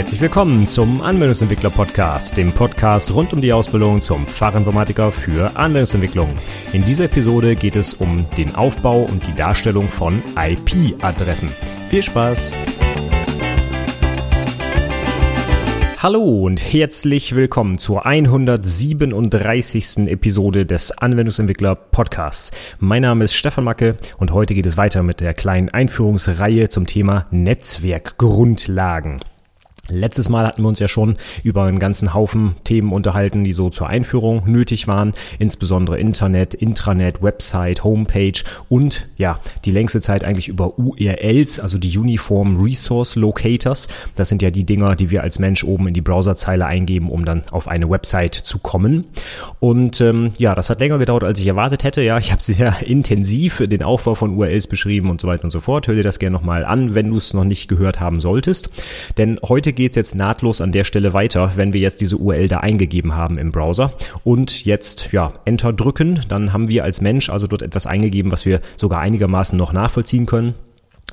Herzlich willkommen zum Anwendungsentwickler Podcast, dem Podcast rund um die Ausbildung zum Fachinformatiker für Anwendungsentwicklung. In dieser Episode geht es um den Aufbau und die Darstellung von IP-Adressen. Viel Spaß! Hallo und herzlich willkommen zur 137. Episode des Anwendungsentwickler Podcasts. Mein Name ist Stefan Macke und heute geht es weiter mit der kleinen Einführungsreihe zum Thema Netzwerkgrundlagen. Letztes Mal hatten wir uns ja schon über einen ganzen Haufen Themen unterhalten, die so zur Einführung nötig waren, insbesondere Internet, Intranet, Website, Homepage und ja, die längste Zeit eigentlich über URLs, also die Uniform Resource Locators. Das sind ja die Dinger, die wir als Mensch oben in die Browserzeile eingeben, um dann auf eine Website zu kommen. Und ähm, ja, das hat länger gedauert, als ich erwartet hätte. Ja, ich habe sehr intensiv den Aufbau von URLs beschrieben und so weiter und so fort. Hör dir das gerne nochmal an, wenn du es noch nicht gehört haben solltest. Denn heute geht es jetzt nahtlos an der Stelle weiter, wenn wir jetzt diese URL da eingegeben haben im Browser. Und jetzt ja Enter drücken, dann haben wir als Mensch also dort etwas eingegeben, was wir sogar einigermaßen noch nachvollziehen können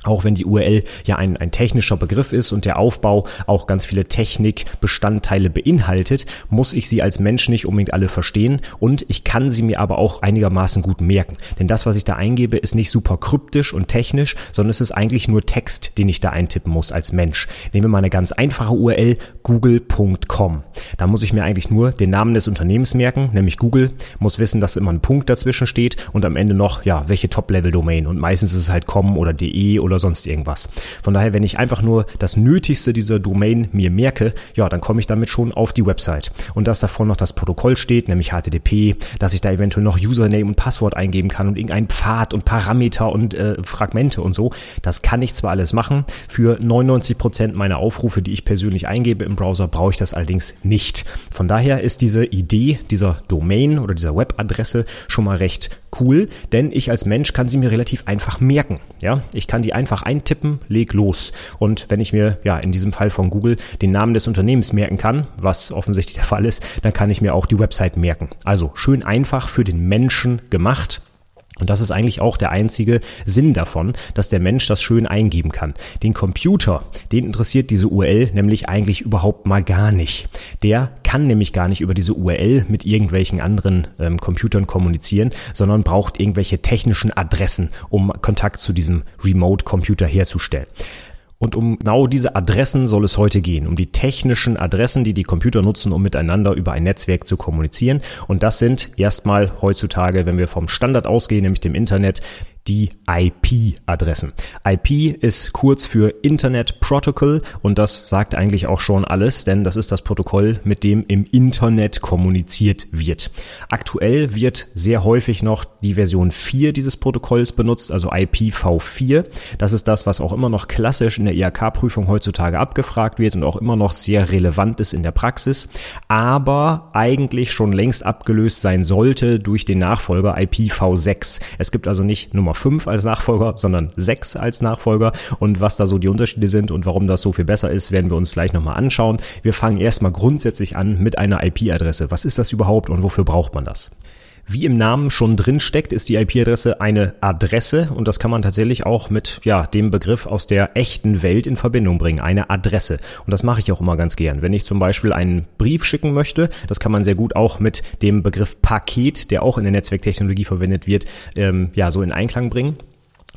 auch wenn die URL ja ein, ein technischer Begriff ist und der Aufbau auch ganz viele Technikbestandteile beinhaltet, muss ich sie als Mensch nicht unbedingt alle verstehen und ich kann sie mir aber auch einigermaßen gut merken. Denn das, was ich da eingebe, ist nicht super kryptisch und technisch, sondern es ist eigentlich nur Text, den ich da eintippen muss als Mensch. Nehmen wir mal eine ganz einfache URL, google.com. Da muss ich mir eigentlich nur den Namen des Unternehmens merken, nämlich Google, muss wissen, dass immer ein Punkt dazwischen steht und am Ende noch, ja, welche Top-Level-Domain und meistens ist es halt com oder de oder oder sonst irgendwas. Von daher, wenn ich einfach nur das Nötigste dieser Domain mir merke, ja, dann komme ich damit schon auf die Website. Und dass davor noch das Protokoll steht, nämlich HTTP, dass ich da eventuell noch Username und Passwort eingeben kann und irgendein Pfad und Parameter und äh, Fragmente und so, das kann ich zwar alles machen. Für 99 Prozent meiner Aufrufe, die ich persönlich eingebe im Browser, brauche ich das allerdings nicht. Von daher ist diese Idee dieser Domain oder dieser Webadresse schon mal recht cool, denn ich als Mensch kann sie mir relativ einfach merken. Ja, ich kann die einfach eintippen, leg los. Und wenn ich mir, ja, in diesem Fall von Google den Namen des Unternehmens merken kann, was offensichtlich der Fall ist, dann kann ich mir auch die Website merken. Also schön einfach für den Menschen gemacht. Und das ist eigentlich auch der einzige Sinn davon, dass der Mensch das schön eingeben kann. Den Computer, den interessiert diese URL nämlich eigentlich überhaupt mal gar nicht. Der kann nämlich gar nicht über diese URL mit irgendwelchen anderen ähm, Computern kommunizieren, sondern braucht irgendwelche technischen Adressen, um Kontakt zu diesem Remote-Computer herzustellen. Und um genau diese Adressen soll es heute gehen, um die technischen Adressen, die die Computer nutzen, um miteinander über ein Netzwerk zu kommunizieren. Und das sind erstmal heutzutage, wenn wir vom Standard ausgehen, nämlich dem Internet, die IP-Adressen. IP ist kurz für Internet Protocol und das sagt eigentlich auch schon alles, denn das ist das Protokoll, mit dem im Internet kommuniziert wird. Aktuell wird sehr häufig noch die Version 4 dieses Protokolls benutzt, also IPv4. Das ist das, was auch immer noch klassisch in der IHK-Prüfung heutzutage abgefragt wird und auch immer noch sehr relevant ist in der Praxis, aber eigentlich schon längst abgelöst sein sollte durch den Nachfolger IPv6. Es gibt also nicht Nummer 5 als Nachfolger, sondern 6 als Nachfolger. Und was da so die Unterschiede sind und warum das so viel besser ist, werden wir uns gleich nochmal anschauen. Wir fangen erstmal grundsätzlich an mit einer IP-Adresse. Was ist das überhaupt und wofür braucht man das? Wie im Namen schon drin steckt, ist die IP-Adresse eine Adresse und das kann man tatsächlich auch mit ja, dem Begriff aus der echten Welt in Verbindung bringen, eine Adresse. Und das mache ich auch immer ganz gern. Wenn ich zum Beispiel einen Brief schicken möchte, das kann man sehr gut auch mit dem Begriff Paket, der auch in der Netzwerktechnologie verwendet wird, ähm, ja, so in Einklang bringen.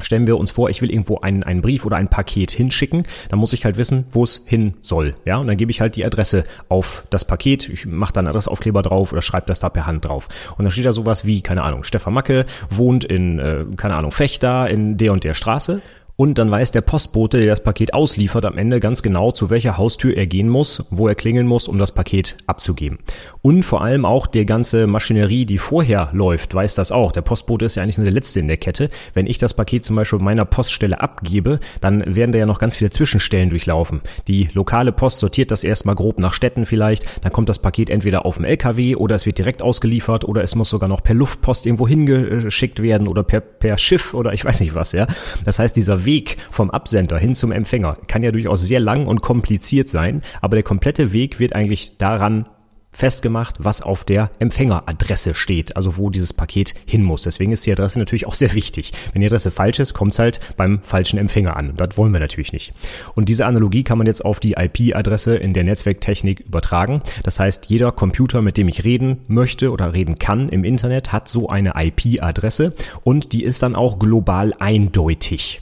Stellen wir uns vor, ich will irgendwo einen, einen Brief oder ein Paket hinschicken, dann muss ich halt wissen, wo es hin soll. Ja, und dann gebe ich halt die Adresse auf das Paket. Ich mache dann Adressaufkleber drauf oder schreibe das da per Hand drauf. Und dann steht da sowas wie, keine Ahnung, Stefan Macke wohnt in, äh, keine Ahnung, Fechter in der und der Straße. Und dann weiß der Postbote, der das Paket ausliefert, am Ende ganz genau, zu welcher Haustür er gehen muss, wo er klingeln muss, um das Paket abzugeben. Und vor allem auch der ganze Maschinerie, die vorher läuft, weiß das auch. Der Postbote ist ja eigentlich nur der Letzte in der Kette. Wenn ich das Paket zum Beispiel meiner Poststelle abgebe, dann werden da ja noch ganz viele Zwischenstellen durchlaufen. Die lokale Post sortiert das erstmal grob nach Städten vielleicht. Dann kommt das Paket entweder auf dem LKW oder es wird direkt ausgeliefert oder es muss sogar noch per Luftpost irgendwo hingeschickt werden oder per, per Schiff oder ich weiß nicht was, ja. Das heißt, dieser Weg vom Absender hin zum Empfänger kann ja durchaus sehr lang und kompliziert sein, aber der komplette Weg wird eigentlich daran festgemacht, was auf der Empfängeradresse steht, also wo dieses Paket hin muss. Deswegen ist die Adresse natürlich auch sehr wichtig. Wenn die Adresse falsch ist, kommt es halt beim falschen Empfänger an. Das wollen wir natürlich nicht. Und diese Analogie kann man jetzt auf die IP-Adresse in der Netzwerktechnik übertragen. Das heißt, jeder Computer, mit dem ich reden möchte oder reden kann im Internet, hat so eine IP-Adresse und die ist dann auch global eindeutig.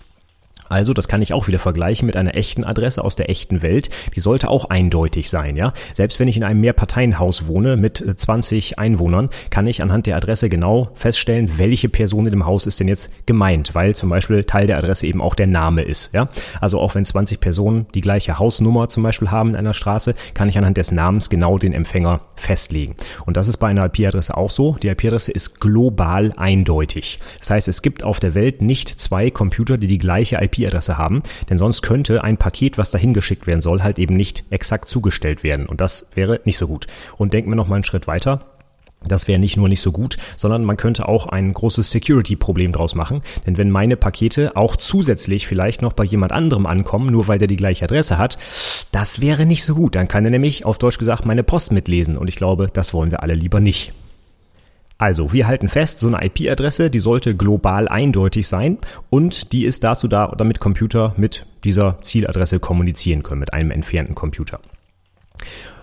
Also, das kann ich auch wieder vergleichen mit einer echten Adresse aus der echten Welt. Die sollte auch eindeutig sein, ja. Selbst wenn ich in einem Mehrparteienhaus wohne mit 20 Einwohnern, kann ich anhand der Adresse genau feststellen, welche Person in dem Haus ist denn jetzt gemeint, weil zum Beispiel Teil der Adresse eben auch der Name ist, ja. Also auch wenn 20 Personen die gleiche Hausnummer zum Beispiel haben in einer Straße, kann ich anhand des Namens genau den Empfänger festlegen. Und das ist bei einer IP-Adresse auch so. Die IP-Adresse ist global eindeutig. Das heißt, es gibt auf der Welt nicht zwei Computer, die die gleiche IP IP-Adresse haben, denn sonst könnte ein Paket, was dahin geschickt werden soll, halt eben nicht exakt zugestellt werden und das wäre nicht so gut. Und denken wir noch mal einen Schritt weiter. Das wäre nicht nur nicht so gut, sondern man könnte auch ein großes Security-Problem draus machen. Denn wenn meine Pakete auch zusätzlich vielleicht noch bei jemand anderem ankommen, nur weil der die gleiche Adresse hat, das wäre nicht so gut. Dann kann er nämlich auf Deutsch gesagt meine Post mitlesen. Und ich glaube, das wollen wir alle lieber nicht. Also, wir halten fest, so eine IP-Adresse, die sollte global eindeutig sein und die ist dazu da, damit Computer mit dieser Zieladresse kommunizieren können, mit einem entfernten Computer.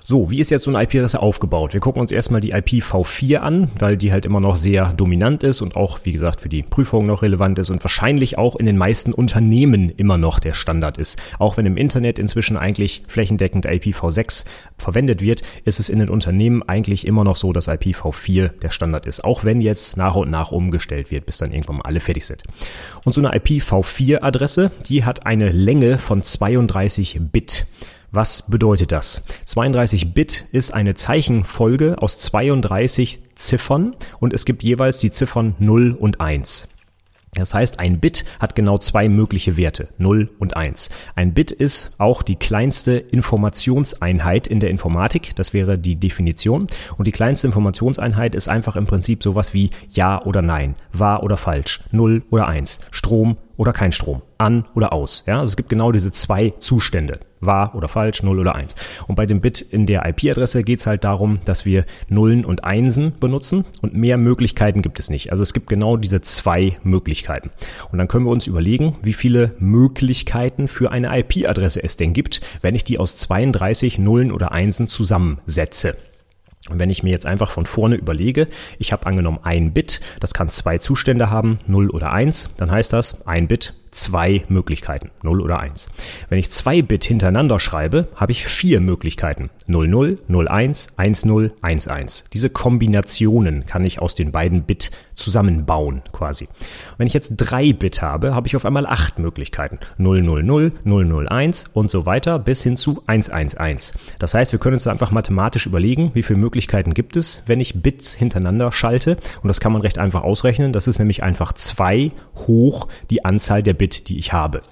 So, wie ist jetzt so eine IP-Adresse aufgebaut? Wir gucken uns erstmal die IPv4 an, weil die halt immer noch sehr dominant ist und auch, wie gesagt, für die Prüfung noch relevant ist und wahrscheinlich auch in den meisten Unternehmen immer noch der Standard ist. Auch wenn im Internet inzwischen eigentlich flächendeckend IPv6 verwendet wird, ist es in den Unternehmen eigentlich immer noch so, dass IPv4 der Standard ist. Auch wenn jetzt nach und nach umgestellt wird, bis dann irgendwann mal alle fertig sind. Und so eine IPv4-Adresse, die hat eine Länge von 32 Bit. Was bedeutet das? 32 Bit ist eine Zeichenfolge aus 32 Ziffern und es gibt jeweils die Ziffern 0 und 1. Das heißt, ein Bit hat genau zwei mögliche Werte, 0 und 1. Ein Bit ist auch die kleinste Informationseinheit in der Informatik, das wäre die Definition. Und die kleinste Informationseinheit ist einfach im Prinzip sowas wie Ja oder Nein, wahr oder falsch, 0 oder 1, Strom oder kein Strom, an oder aus. Ja, also es gibt genau diese zwei Zustände, wahr oder falsch, 0 oder 1. Und bei dem Bit in der IP-Adresse geht es halt darum, dass wir Nullen und Einsen benutzen und mehr Möglichkeiten gibt es nicht. Also es gibt genau diese zwei Möglichkeiten. Und dann können wir uns überlegen, wie viele Möglichkeiten für eine IP-Adresse es denn gibt, wenn ich die aus 32 Nullen oder Einsen zusammensetze. Und wenn ich mir jetzt einfach von vorne überlege, ich habe angenommen ein Bit, das kann zwei Zustände haben, 0 oder 1, dann heißt das ein Bit zwei Möglichkeiten, 0 oder 1. Wenn ich zwei Bit hintereinander schreibe, habe ich vier Möglichkeiten, 00, 01, 10, 11. Diese Kombinationen kann ich aus den beiden Bit zusammenbauen quasi. Wenn ich jetzt drei Bit habe, habe ich auf einmal acht Möglichkeiten, 000, 001 und so weiter bis hin zu 111. Das heißt, wir können uns einfach mathematisch überlegen, wie viele Möglichkeiten gibt es, wenn ich Bits hintereinander schalte und das kann man recht einfach ausrechnen. Das ist nämlich einfach zwei hoch die Anzahl der Bits Bit, die ich habe.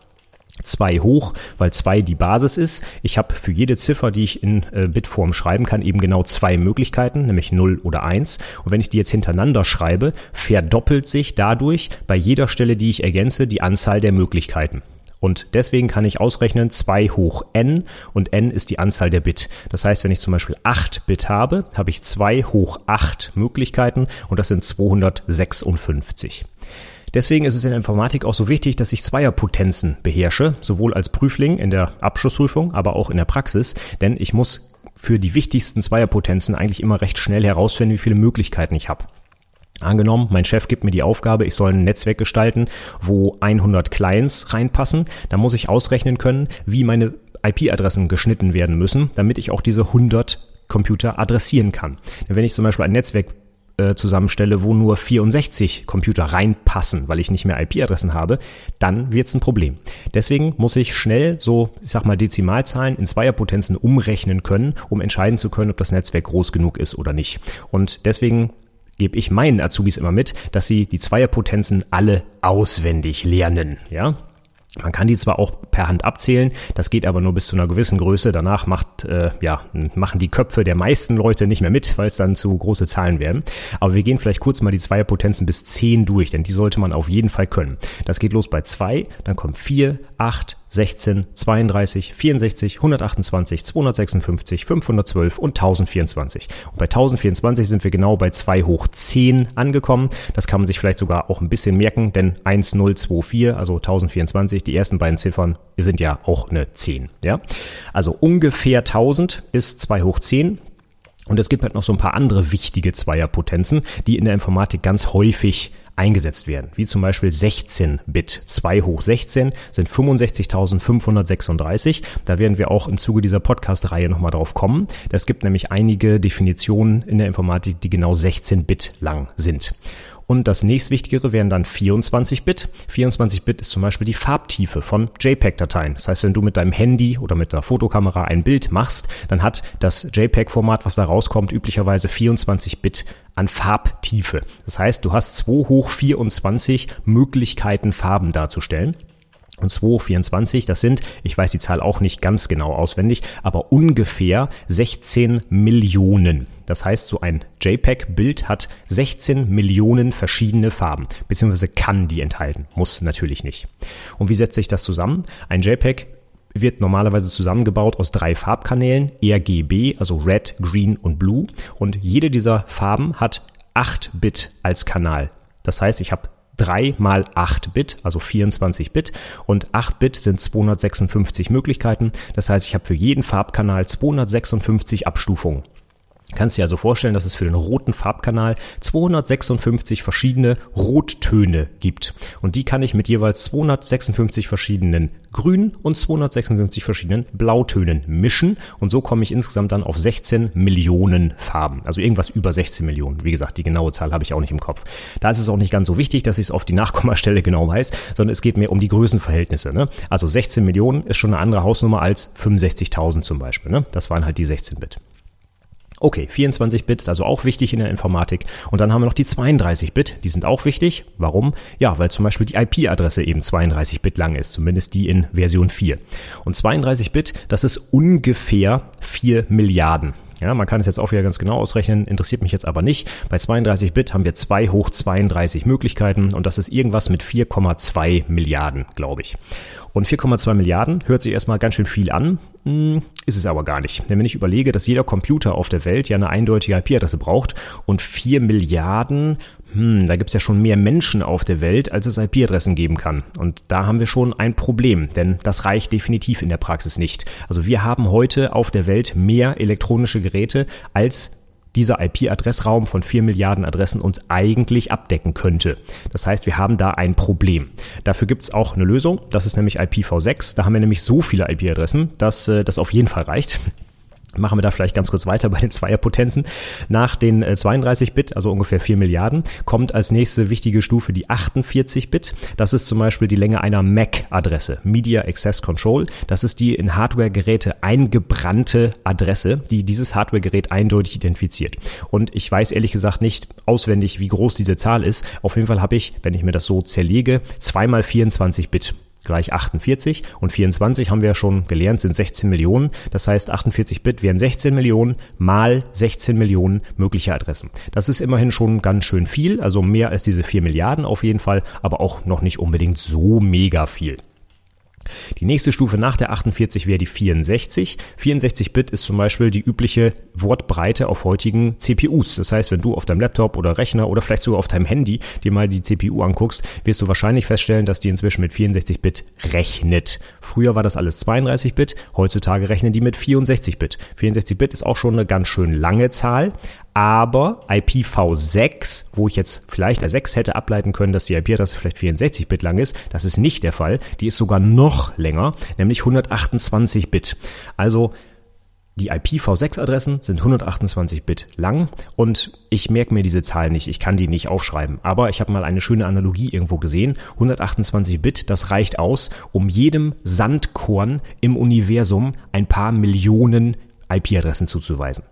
2 hoch, weil 2 die Basis ist. Ich habe für jede Ziffer, die ich in äh, Bitform schreiben kann, eben genau zwei Möglichkeiten, nämlich 0 oder 1. Und wenn ich die jetzt hintereinander schreibe, verdoppelt sich dadurch bei jeder Stelle, die ich ergänze, die Anzahl der Möglichkeiten. Und deswegen kann ich ausrechnen 2 hoch n und n ist die Anzahl der Bit. Das heißt, wenn ich zum Beispiel 8 Bit habe, habe ich 2 hoch 8 Möglichkeiten und das sind 256. Deswegen ist es in der Informatik auch so wichtig, dass ich Zweierpotenzen beherrsche, sowohl als Prüfling in der Abschlussprüfung, aber auch in der Praxis, denn ich muss für die wichtigsten Zweierpotenzen eigentlich immer recht schnell herausfinden, wie viele Möglichkeiten ich habe. Angenommen, mein Chef gibt mir die Aufgabe, ich soll ein Netzwerk gestalten, wo 100 Clients reinpassen. Dann muss ich ausrechnen können, wie meine IP-Adressen geschnitten werden müssen, damit ich auch diese 100 Computer adressieren kann. Denn wenn ich zum Beispiel ein Netzwerk äh, zusammenstelle, wo nur 64 Computer reinpassen, weil ich nicht mehr IP-Adressen habe, dann wird es ein Problem. Deswegen muss ich schnell so, ich sag mal, Dezimalzahlen in Zweierpotenzen umrechnen können, um entscheiden zu können, ob das Netzwerk groß genug ist oder nicht. Und deswegen gebe ich meinen Azubis immer mit, dass sie die Zweierpotenzen alle auswendig lernen. Ja, Man kann die zwar auch per Hand abzählen, das geht aber nur bis zu einer gewissen Größe. Danach macht, äh, ja, machen die Köpfe der meisten Leute nicht mehr mit, weil es dann zu große Zahlen werden. Aber wir gehen vielleicht kurz mal die Zweierpotenzen bis 10 durch, denn die sollte man auf jeden Fall können. Das geht los bei 2, dann kommt 4, 8, 16, 32, 64, 128, 256, 512 und 1024. Und bei 1024 sind wir genau bei 2 hoch 10 angekommen. Das kann man sich vielleicht sogar auch ein bisschen merken, denn 1024, also 1024, die ersten beiden Ziffern sind ja auch eine 10. Ja? Also ungefähr 1000 ist 2 hoch 10. Und es gibt halt noch so ein paar andere wichtige Zweierpotenzen, die in der Informatik ganz häufig eingesetzt werden, wie zum Beispiel 16-Bit. 2 hoch 16 sind 65.536. Da werden wir auch im Zuge dieser Podcast-Reihe nochmal drauf kommen. Es gibt nämlich einige Definitionen in der Informatik, die genau 16-Bit lang sind. Und das nächstwichtigere wären dann 24-Bit. 24-Bit ist zum Beispiel die Farbtiefe von JPEG-Dateien. Das heißt, wenn du mit deinem Handy oder mit einer Fotokamera ein Bild machst, dann hat das JPEG-Format, was da rauskommt, üblicherweise 24-Bit an Farbtiefe. Das heißt, du hast 2 hoch 24 Möglichkeiten, Farben darzustellen. Und 224, das sind, ich weiß die Zahl auch nicht ganz genau auswendig, aber ungefähr 16 Millionen. Das heißt, so ein JPEG-Bild hat 16 Millionen verschiedene Farben, beziehungsweise kann die enthalten, muss natürlich nicht. Und wie setzt sich das zusammen? Ein JPEG wird normalerweise zusammengebaut aus drei Farbkanälen, RGB, also Red, Green und Blue. Und jede dieser Farben hat 8 Bit als Kanal. Das heißt, ich habe 3 mal 8 Bit, also 24 Bit. Und 8 Bit sind 256 Möglichkeiten. Das heißt, ich habe für jeden Farbkanal 256 Abstufungen. Kannst dir also vorstellen, dass es für den roten Farbkanal 256 verschiedene Rottöne gibt. Und die kann ich mit jeweils 256 verschiedenen grünen und 256 verschiedenen Blautönen mischen. Und so komme ich insgesamt dann auf 16 Millionen Farben. Also irgendwas über 16 Millionen. Wie gesagt, die genaue Zahl habe ich auch nicht im Kopf. Da ist es auch nicht ganz so wichtig, dass ich es auf die Nachkommastelle genau weiß, sondern es geht mir um die Größenverhältnisse. Ne? Also 16 Millionen ist schon eine andere Hausnummer als 65.000 zum Beispiel. Ne? Das waren halt die 16 Bit. Okay, 24-Bit ist also auch wichtig in der Informatik. Und dann haben wir noch die 32-Bit, die sind auch wichtig. Warum? Ja, weil zum Beispiel die IP-Adresse eben 32-Bit lang ist, zumindest die in Version 4. Und 32-Bit, das ist ungefähr 4 Milliarden. Ja, man kann es jetzt auch wieder ganz genau ausrechnen, interessiert mich jetzt aber nicht. Bei 32 Bit haben wir 2 hoch 32 Möglichkeiten und das ist irgendwas mit 4,2 Milliarden, glaube ich. Und 4,2 Milliarden hört sich erstmal ganz schön viel an, hm, ist es aber gar nicht. Denn wenn ich überlege, dass jeder Computer auf der Welt ja eine eindeutige IP-Adresse braucht und 4 Milliarden, hm, da gibt es ja schon mehr Menschen auf der Welt, als es IP-Adressen geben kann. Und da haben wir schon ein Problem, denn das reicht definitiv in der Praxis nicht. Also wir haben heute auf der Welt mehr elektronische Geräte als dieser IP-Adressraum von 4 Milliarden Adressen uns eigentlich abdecken könnte. Das heißt, wir haben da ein Problem. Dafür gibt es auch eine Lösung, das ist nämlich IPv6. Da haben wir nämlich so viele IP-Adressen, dass äh, das auf jeden Fall reicht. Machen wir da vielleicht ganz kurz weiter bei den Zweierpotenzen. Nach den 32-Bit, äh, also ungefähr 4 Milliarden, kommt als nächste wichtige Stufe die 48-Bit. Das ist zum Beispiel die Länge einer MAC-Adresse, Media Access Control. Das ist die in Hardware-Geräte eingebrannte Adresse, die dieses Hardware-Gerät eindeutig identifiziert. Und ich weiß ehrlich gesagt nicht auswendig, wie groß diese Zahl ist. Auf jeden Fall habe ich, wenn ich mir das so zerlege, zweimal 24 Bit gleich 48 und 24 haben wir ja schon gelernt, sind 16 Millionen. Das heißt, 48 Bit wären 16 Millionen mal 16 Millionen mögliche Adressen. Das ist immerhin schon ganz schön viel, also mehr als diese 4 Milliarden auf jeden Fall, aber auch noch nicht unbedingt so mega viel. Die nächste Stufe nach der 48 wäre die 64. 64-Bit ist zum Beispiel die übliche Wortbreite auf heutigen CPUs. Das heißt, wenn du auf deinem Laptop oder Rechner oder vielleicht sogar auf deinem Handy dir mal die CPU anguckst, wirst du wahrscheinlich feststellen, dass die inzwischen mit 64-Bit rechnet. Früher war das alles 32-Bit, heutzutage rechnen die mit 64-Bit. 64-Bit ist auch schon eine ganz schön lange Zahl, aber IPv6, wo ich jetzt vielleicht als 6 hätte ableiten können, dass die IP-Adresse vielleicht 64-Bit lang ist, das ist nicht der Fall. Die ist sogar noch länger, nämlich 128-Bit. Also die IPv6-Adressen sind 128 Bit lang und ich merke mir diese Zahl nicht, ich kann die nicht aufschreiben. Aber ich habe mal eine schöne Analogie irgendwo gesehen. 128 Bit, das reicht aus, um jedem Sandkorn im Universum ein paar Millionen IP-Adressen zuzuweisen.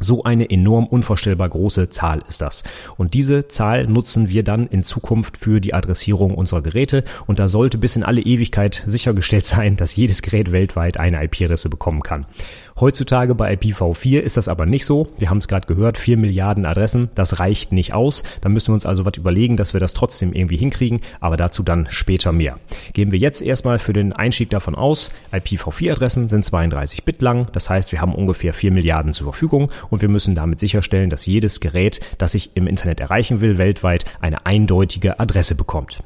So eine enorm unvorstellbar große Zahl ist das. Und diese Zahl nutzen wir dann in Zukunft für die Adressierung unserer Geräte. Und da sollte bis in alle Ewigkeit sichergestellt sein, dass jedes Gerät weltweit eine IP-Adresse bekommen kann. Heutzutage bei IPv4 ist das aber nicht so. Wir haben es gerade gehört, 4 Milliarden Adressen, das reicht nicht aus. Da müssen wir uns also was überlegen, dass wir das trotzdem irgendwie hinkriegen, aber dazu dann später mehr. Gehen wir jetzt erstmal für den Einstieg davon aus, IPv4-Adressen sind 32 Bit lang, das heißt, wir haben ungefähr 4 Milliarden zur Verfügung und wir müssen damit sicherstellen, dass jedes Gerät, das ich im Internet erreichen will, weltweit eine eindeutige Adresse bekommt.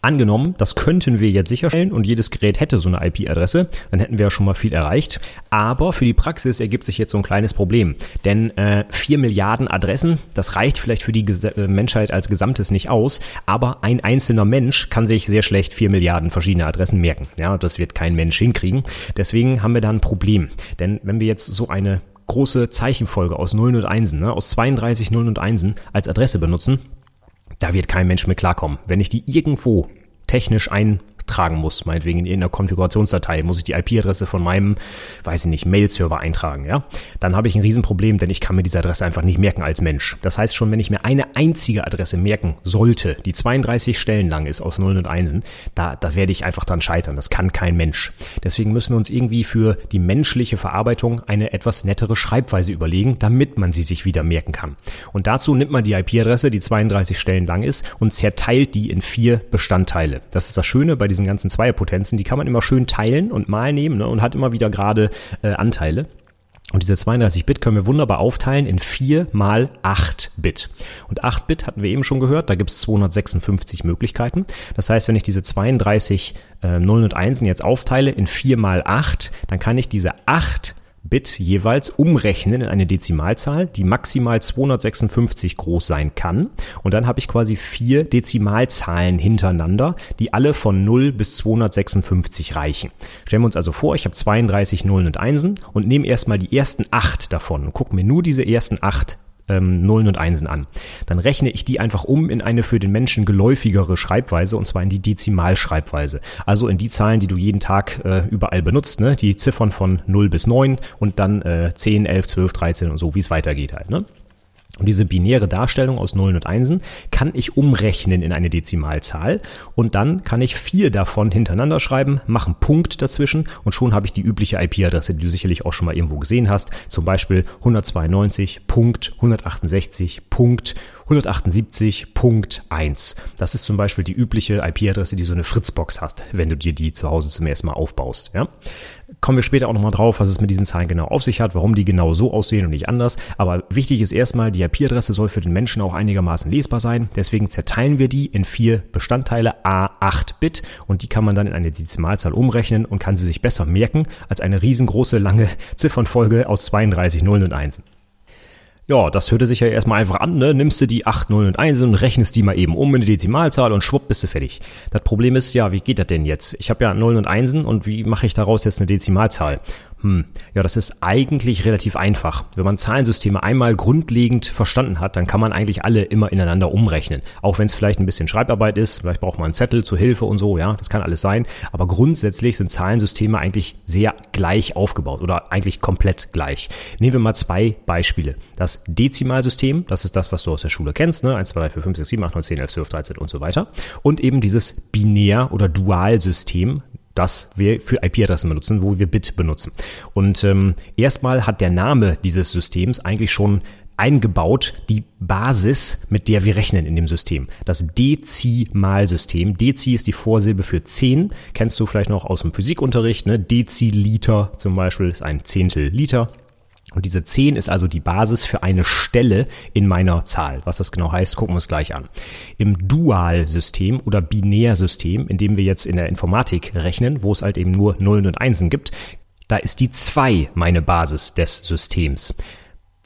Angenommen, das könnten wir jetzt sicherstellen und jedes Gerät hätte so eine IP-Adresse, dann hätten wir ja schon mal viel erreicht. Aber für die Praxis ergibt sich jetzt so ein kleines Problem. Denn äh, 4 Milliarden Adressen, das reicht vielleicht für die Ges äh, Menschheit als Gesamtes nicht aus, aber ein einzelner Mensch kann sich sehr schlecht 4 Milliarden verschiedene Adressen merken. Ja, das wird kein Mensch hinkriegen. Deswegen haben wir da ein Problem. Denn wenn wir jetzt so eine große Zeichenfolge aus Nullen und Einsen, ne, aus 32 Nullen und Einsen als Adresse benutzen, da wird kein Mensch mit klarkommen. Wenn ich die irgendwo technisch ein tragen muss, meinetwegen in irgendeiner Konfigurationsdatei, muss ich die IP-Adresse von meinem, weiß ich nicht, Mail-Server eintragen, ja, dann habe ich ein Riesenproblem, denn ich kann mir diese Adresse einfach nicht merken als Mensch. Das heißt schon, wenn ich mir eine einzige Adresse merken sollte, die 32 Stellen lang ist aus Nullen und Einsen, da, da werde ich einfach dann scheitern. Das kann kein Mensch. Deswegen müssen wir uns irgendwie für die menschliche Verarbeitung eine etwas nettere Schreibweise überlegen, damit man sie sich wieder merken kann. Und dazu nimmt man die IP-Adresse, die 32 Stellen lang ist, und zerteilt die in vier Bestandteile. Das ist das Schöne bei diesen ganzen Zweierpotenzen, die kann man immer schön teilen und mal nehmen ne, und hat immer wieder gerade äh, Anteile. Und diese 32 Bit können wir wunderbar aufteilen in 4 mal 8 Bit. Und 8 Bit hatten wir eben schon gehört, da gibt es 256 Möglichkeiten. Das heißt, wenn ich diese 32 äh, Nullen und Einsen jetzt aufteile in 4 mal 8, dann kann ich diese 8 Bit jeweils umrechnen in eine Dezimalzahl, die maximal 256 groß sein kann. Und dann habe ich quasi vier Dezimalzahlen hintereinander, die alle von 0 bis 256 reichen. Stellen wir uns also vor, ich habe 32 Nullen und Einsen und nehme erstmal die ersten acht davon und gucke mir nur diese ersten acht ähm, Nullen und Einsen an. Dann rechne ich die einfach um in eine für den Menschen geläufigere Schreibweise und zwar in die Dezimalschreibweise. Also in die Zahlen, die du jeden Tag äh, überall benutzt, ne? die Ziffern von 0 bis 9 und dann äh, 10, 11, 12, 13 und so, wie es weitergeht halt. Ne? Und diese binäre Darstellung aus Nullen und Einsen kann ich umrechnen in eine Dezimalzahl und dann kann ich vier davon hintereinander schreiben, mache einen Punkt dazwischen und schon habe ich die übliche IP-Adresse, die du sicherlich auch schon mal irgendwo gesehen hast. Zum Beispiel 192.178.178.1. Das ist zum Beispiel die übliche IP-Adresse, die so eine Fritzbox hat, wenn du dir die zu Hause zum ersten Mal aufbaust. Ja? Kommen wir später auch nochmal drauf, was es mit diesen Zahlen genau auf sich hat, warum die genau so aussehen und nicht anders. Aber wichtig ist erstmal, die IP-Adresse soll für den Menschen auch einigermaßen lesbar sein. Deswegen zerteilen wir die in vier Bestandteile A8 Bit und die kann man dann in eine Dezimalzahl umrechnen und kann sie sich besser merken als eine riesengroße lange Ziffernfolge aus 32 Nullen und Einsen. Ja, das hörte sich ja erstmal einfach an, ne? Nimmst du die 8 Nullen und 1 und rechnest die mal eben um in die Dezimalzahl und schwupp bist du fertig. Das Problem ist ja, wie geht das denn jetzt? Ich habe ja Nullen und Einsen und wie mache ich daraus jetzt eine Dezimalzahl? Hm, ja, das ist eigentlich relativ einfach. Wenn man Zahlensysteme einmal grundlegend verstanden hat, dann kann man eigentlich alle immer ineinander umrechnen. Auch wenn es vielleicht ein bisschen Schreibarbeit ist, vielleicht braucht man einen Zettel zur Hilfe und so, ja, das kann alles sein. Aber grundsätzlich sind Zahlensysteme eigentlich sehr gleich aufgebaut oder eigentlich komplett gleich. Nehmen wir mal zwei Beispiele. Das Dezimalsystem, das ist das, was du aus der Schule kennst, ne? 1, 2, 3, 4, 5, 6, 7, 8, 9, 10, 11, 12, 13 und so weiter. Und eben dieses Binär- oder Dualsystem, das wir für IP-Adressen benutzen, wo wir Bit benutzen. Und ähm, erstmal hat der Name dieses Systems eigentlich schon eingebaut die Basis, mit der wir rechnen in dem System. Das Dezimalsystem. Dezi ist die Vorsilbe für 10. Kennst du vielleicht noch aus dem Physikunterricht. Ne? Deziliter zum Beispiel ist ein Zehntel Liter. Und diese 10 ist also die Basis für eine Stelle in meiner Zahl. Was das genau heißt, gucken wir uns gleich an. Im Dualsystem oder Binärsystem, in dem wir jetzt in der Informatik rechnen, wo es halt eben nur Nullen und Einsen gibt, da ist die 2 meine Basis des Systems.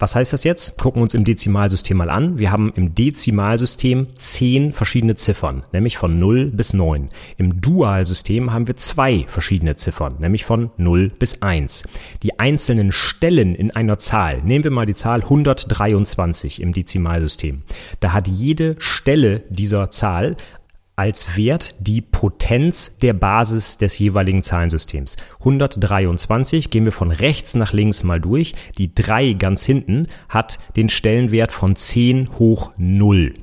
Was heißt das jetzt? Gucken wir uns im Dezimalsystem mal an. Wir haben im Dezimalsystem zehn verschiedene Ziffern, nämlich von 0 bis 9. Im Dualsystem haben wir zwei verschiedene Ziffern, nämlich von 0 bis 1. Die einzelnen Stellen in einer Zahl, nehmen wir mal die Zahl 123 im Dezimalsystem. Da hat jede Stelle dieser Zahl als Wert die Potenz der Basis des jeweiligen Zahlensystems. 123 gehen wir von rechts nach links mal durch. Die 3 ganz hinten hat den Stellenwert von 10 hoch 0.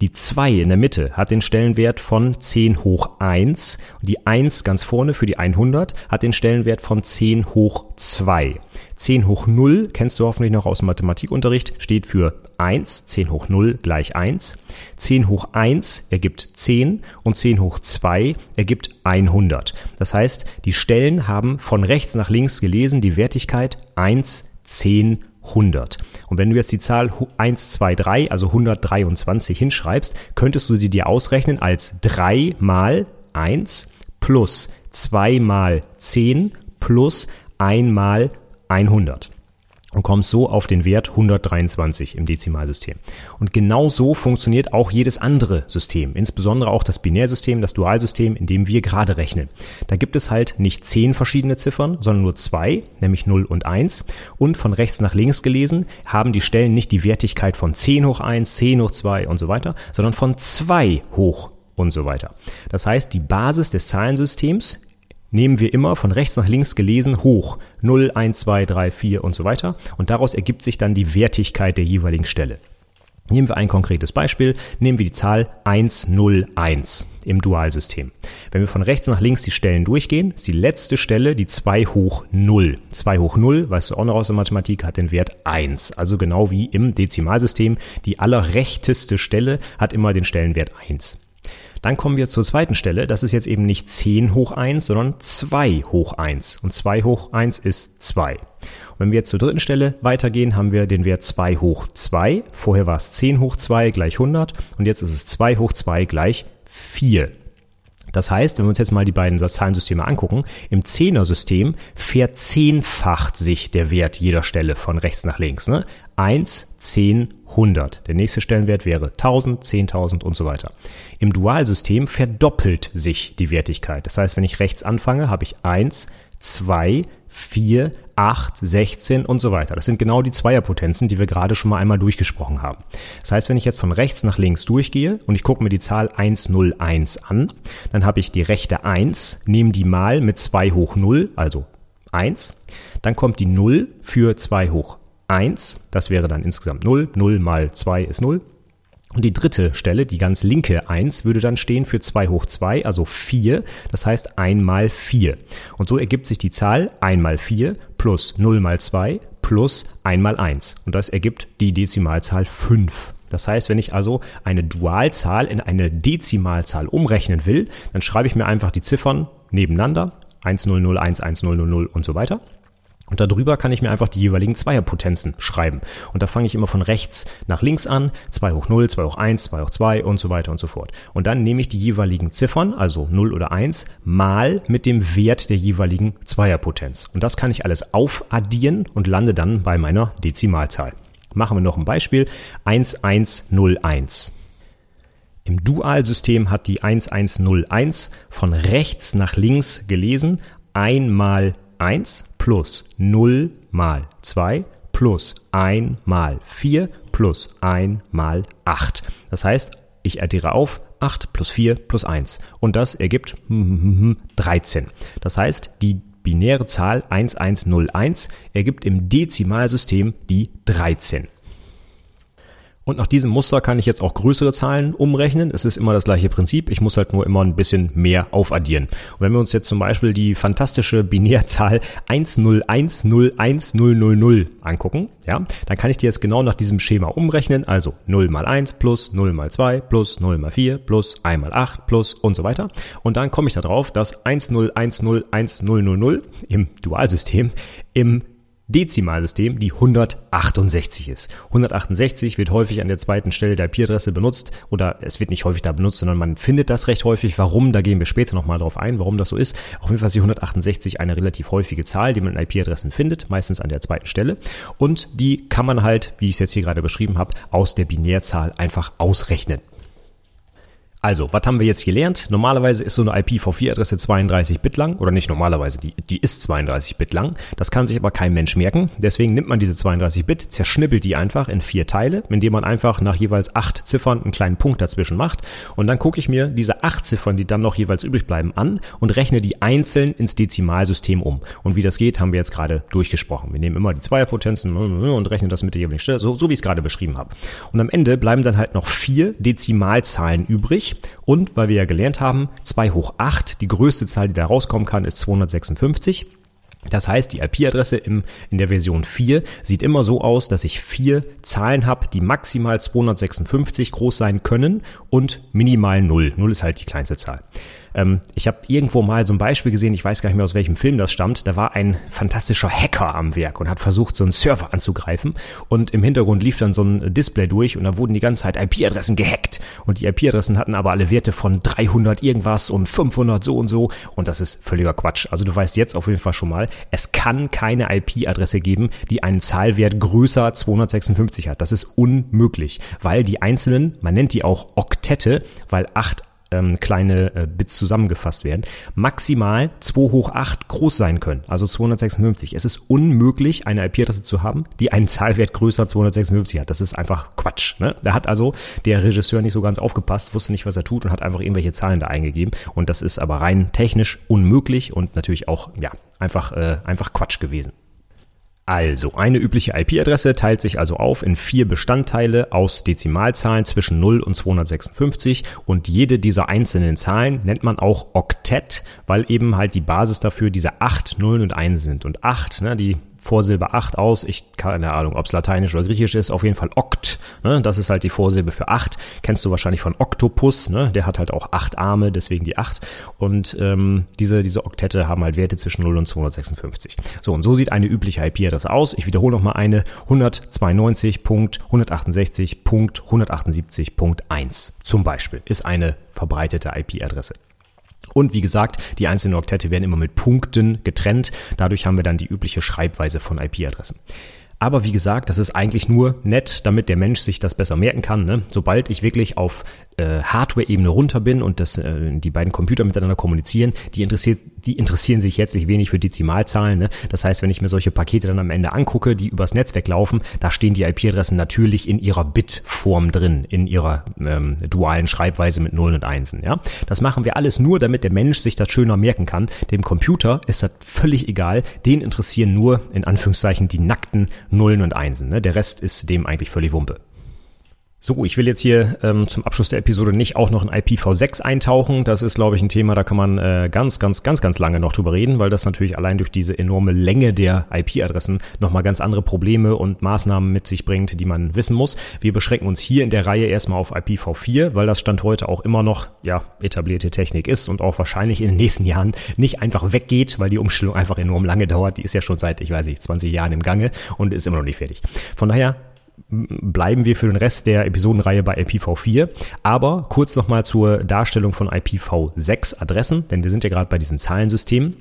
Die 2 in der Mitte hat den Stellenwert von 10 hoch 1 und die 1 ganz vorne für die 100 hat den Stellenwert von 10 hoch 2. 10 hoch 0 kennst du hoffentlich noch aus dem Mathematikunterricht, steht für 1, 10 hoch 0 gleich 1. 10 hoch 1 ergibt 10 und 10 hoch 2 ergibt 100. Das heißt, die Stellen haben von rechts nach links gelesen die Wertigkeit 1, 10, 100. Und wenn du jetzt die Zahl 123, also 123 hinschreibst, könntest du sie dir ausrechnen als 3 mal 1 plus 2 mal 10 plus 1 mal 100 und kommst so auf den Wert 123 im Dezimalsystem. Und genau so funktioniert auch jedes andere System, insbesondere auch das Binärsystem, das Dualsystem, in dem wir gerade rechnen. Da gibt es halt nicht zehn verschiedene Ziffern, sondern nur zwei, nämlich 0 und 1. Und von rechts nach links gelesen haben die Stellen nicht die Wertigkeit von 10 hoch 1, 10 hoch 2 und so weiter, sondern von 2 hoch und so weiter. Das heißt, die Basis des Zahlensystems nehmen wir immer von rechts nach links gelesen hoch 0, 1, 2, 3, 4 und so weiter und daraus ergibt sich dann die Wertigkeit der jeweiligen Stelle. Nehmen wir ein konkretes Beispiel, nehmen wir die Zahl 101 im Dualsystem. Wenn wir von rechts nach links die Stellen durchgehen, ist die letzte Stelle die 2 hoch 0. 2 hoch 0, weißt du auch noch aus der Mathematik, hat den Wert 1. Also genau wie im Dezimalsystem, die allerrechteste Stelle hat immer den Stellenwert 1. Dann kommen wir zur zweiten Stelle. Das ist jetzt eben nicht 10 hoch 1, sondern 2 hoch 1. Und 2 hoch 1 ist 2. Und wenn wir jetzt zur dritten Stelle weitergehen, haben wir den Wert 2 hoch 2. Vorher war es 10 hoch 2 gleich 100 und jetzt ist es 2 hoch 2 gleich 4. Das heißt, wenn wir uns jetzt mal die beiden Zahlensysteme angucken, im Zehner-System verzehnfacht sich der Wert jeder Stelle von rechts nach links. Ne? 1, 10, 100. Der nächste Stellenwert wäre 1000, 10.000 und so weiter. Im Dualsystem verdoppelt sich die Wertigkeit. Das heißt, wenn ich rechts anfange, habe ich 1, 2, 4, 8, 16 und so weiter. Das sind genau die Zweierpotenzen, die wir gerade schon mal einmal durchgesprochen haben. Das heißt, wenn ich jetzt von rechts nach links durchgehe und ich gucke mir die Zahl 101 an, dann habe ich die rechte 1, nehme die mal mit 2 hoch 0, also 1. Dann kommt die 0 für 2 hoch 1, das wäre dann insgesamt 0. 0 mal 2 ist 0. Und die dritte Stelle, die ganz linke 1, würde dann stehen für 2 hoch 2, also 4. Das heißt 1 mal 4. Und so ergibt sich die Zahl 1 mal 4 plus 0 mal 2 plus 1 mal 1. Und das ergibt die Dezimalzahl 5. Das heißt, wenn ich also eine Dualzahl in eine Dezimalzahl umrechnen will, dann schreibe ich mir einfach die Ziffern nebeneinander. 1001, 1000 und so weiter. Und darüber kann ich mir einfach die jeweiligen Zweierpotenzen schreiben. Und da fange ich immer von rechts nach links an. 2 hoch 0, 2 hoch 1, 2 hoch 2 und so weiter und so fort. Und dann nehme ich die jeweiligen Ziffern, also 0 oder 1, mal mit dem Wert der jeweiligen Zweierpotenz. Und das kann ich alles aufaddieren und lande dann bei meiner Dezimalzahl. Machen wir noch ein Beispiel. 1101. Im Dualsystem hat die 1101 von rechts nach links gelesen einmal 1 plus 0 mal 2 plus 1 mal 4 plus 1 mal 8. Das heißt, ich addiere auf 8 plus 4 plus 1 und das ergibt 13. Das heißt, die binäre Zahl 1101 ergibt im Dezimalsystem die 13. Und nach diesem Muster kann ich jetzt auch größere Zahlen umrechnen. Es ist immer das gleiche Prinzip. Ich muss halt nur immer ein bisschen mehr aufaddieren. Und wenn wir uns jetzt zum Beispiel die fantastische Binärzahl 1010100 angucken, ja, dann kann ich die jetzt genau nach diesem Schema umrechnen. Also 0 mal 1 plus 0 mal 2 plus 0 mal 4 plus 1 mal 8 plus und so weiter. Und dann komme ich darauf, dass 1010100 im Dualsystem im Dezimalsystem die 168 ist. 168 wird häufig an der zweiten Stelle der IP-Adresse benutzt oder es wird nicht häufig da benutzt, sondern man findet das recht häufig. Warum? Da gehen wir später nochmal drauf ein, warum das so ist. Auf jeden Fall ist die 168 eine relativ häufige Zahl, die man in IP-Adressen findet, meistens an der zweiten Stelle. Und die kann man halt, wie ich es jetzt hier gerade beschrieben habe, aus der Binärzahl einfach ausrechnen. Also, was haben wir jetzt gelernt? Normalerweise ist so eine IPv4-Adresse 32-Bit lang, oder nicht normalerweise, die, die ist 32-Bit lang. Das kann sich aber kein Mensch merken. Deswegen nimmt man diese 32-Bit, zerschnippelt die einfach in vier Teile, indem man einfach nach jeweils acht Ziffern einen kleinen Punkt dazwischen macht. Und dann gucke ich mir diese acht Ziffern, die dann noch jeweils übrig bleiben, an und rechne die einzeln ins Dezimalsystem um. Und wie das geht, haben wir jetzt gerade durchgesprochen. Wir nehmen immer die Zweierpotenzen und rechnen das mit der jeweiligen Stelle, so, so wie ich es gerade beschrieben habe. Und am Ende bleiben dann halt noch vier Dezimalzahlen übrig und weil wir ja gelernt haben, 2 hoch 8, die größte Zahl, die da rauskommen kann, ist 256. Das heißt, die IP-Adresse in der Version 4 sieht immer so aus, dass ich vier Zahlen habe, die maximal 256 groß sein können und minimal 0. 0 ist halt die kleinste Zahl. Ähm, ich habe irgendwo mal so ein Beispiel gesehen, ich weiß gar nicht mehr aus welchem Film das stammt. Da war ein fantastischer Hacker am Werk und hat versucht, so einen Server anzugreifen. Und im Hintergrund lief dann so ein Display durch und da wurden die ganze Zeit IP-Adressen gehackt. Und die IP-Adressen hatten aber alle Werte von 300 irgendwas und 500 so und so. Und das ist völliger Quatsch. Also du weißt jetzt auf jeden Fall schon mal, es kann keine IP-Adresse geben, die einen Zahlwert größer 256 hat. Das ist unmöglich, weil die einzelnen, man nennt die auch Oktette, weil acht ähm, kleine äh, Bits zusammengefasst werden, maximal 2 hoch 8 groß sein können, also 256. Es ist unmöglich, eine IP-Adresse zu haben, die einen Zahlwert größer 256 hat. Das ist einfach Quatsch. Ne? Da hat also der Regisseur nicht so ganz aufgepasst, wusste nicht, was er tut und hat einfach irgendwelche Zahlen da eingegeben. Und das ist aber rein technisch unmöglich und natürlich auch ja einfach äh, einfach Quatsch gewesen. Also, eine übliche IP-Adresse teilt sich also auf in vier Bestandteile aus Dezimalzahlen zwischen 0 und 256 und jede dieser einzelnen Zahlen nennt man auch Oktett, weil eben halt die Basis dafür diese 8 Nullen und 1 sind. Und 8, ne, die Vorsilbe 8 aus. Ich keine Ahnung, ob es lateinisch oder griechisch ist. Auf jeden Fall Okt. Ne? Das ist halt die Vorsilbe für 8. Kennst du wahrscheinlich von Oktopus. Ne? Der hat halt auch 8 Arme, deswegen die 8. Und ähm, diese, diese Oktette haben halt Werte zwischen 0 und 256. So, und so sieht eine übliche IP-Adresse aus. Ich wiederhole nochmal eine. 192.168.178.1 zum Beispiel ist eine verbreitete IP-Adresse. Und wie gesagt, die einzelnen Oktette werden immer mit Punkten getrennt. Dadurch haben wir dann die übliche Schreibweise von IP-Adressen. Aber wie gesagt, das ist eigentlich nur nett, damit der Mensch sich das besser merken kann. Ne? Sobald ich wirklich auf äh, Hardware-Ebene runter bin und das, äh, die beiden Computer miteinander kommunizieren, die, interessiert, die interessieren sich herzlich wenig für Dezimalzahlen. Ne? Das heißt, wenn ich mir solche Pakete dann am Ende angucke, die übers Netzwerk laufen, da stehen die IP-Adressen natürlich in ihrer Bit-Form drin, in ihrer ähm, dualen Schreibweise mit Nullen und Einsen. Ja? Das machen wir alles nur, damit der Mensch sich das schöner merken kann. Dem Computer ist das völlig egal. Den interessieren nur, in Anführungszeichen, die nackten Nullen und Einsen. Ne? Der Rest ist dem eigentlich völlig Wumpe. So, ich will jetzt hier ähm, zum Abschluss der Episode nicht auch noch in IPv6 eintauchen. Das ist, glaube ich, ein Thema, da kann man äh, ganz, ganz, ganz, ganz lange noch drüber reden, weil das natürlich allein durch diese enorme Länge der IP-Adressen nochmal ganz andere Probleme und Maßnahmen mit sich bringt, die man wissen muss. Wir beschränken uns hier in der Reihe erstmal auf IPv4, weil das Stand heute auch immer noch ja, etablierte Technik ist und auch wahrscheinlich in den nächsten Jahren nicht einfach weggeht, weil die Umstellung einfach enorm lange dauert. Die ist ja schon seit, ich weiß nicht, 20 Jahren im Gange und ist immer noch nicht fertig. Von daher bleiben wir für den Rest der Episodenreihe bei IPv4. Aber kurz nochmal zur Darstellung von IPv6 Adressen, denn wir sind ja gerade bei diesen Zahlensystemen.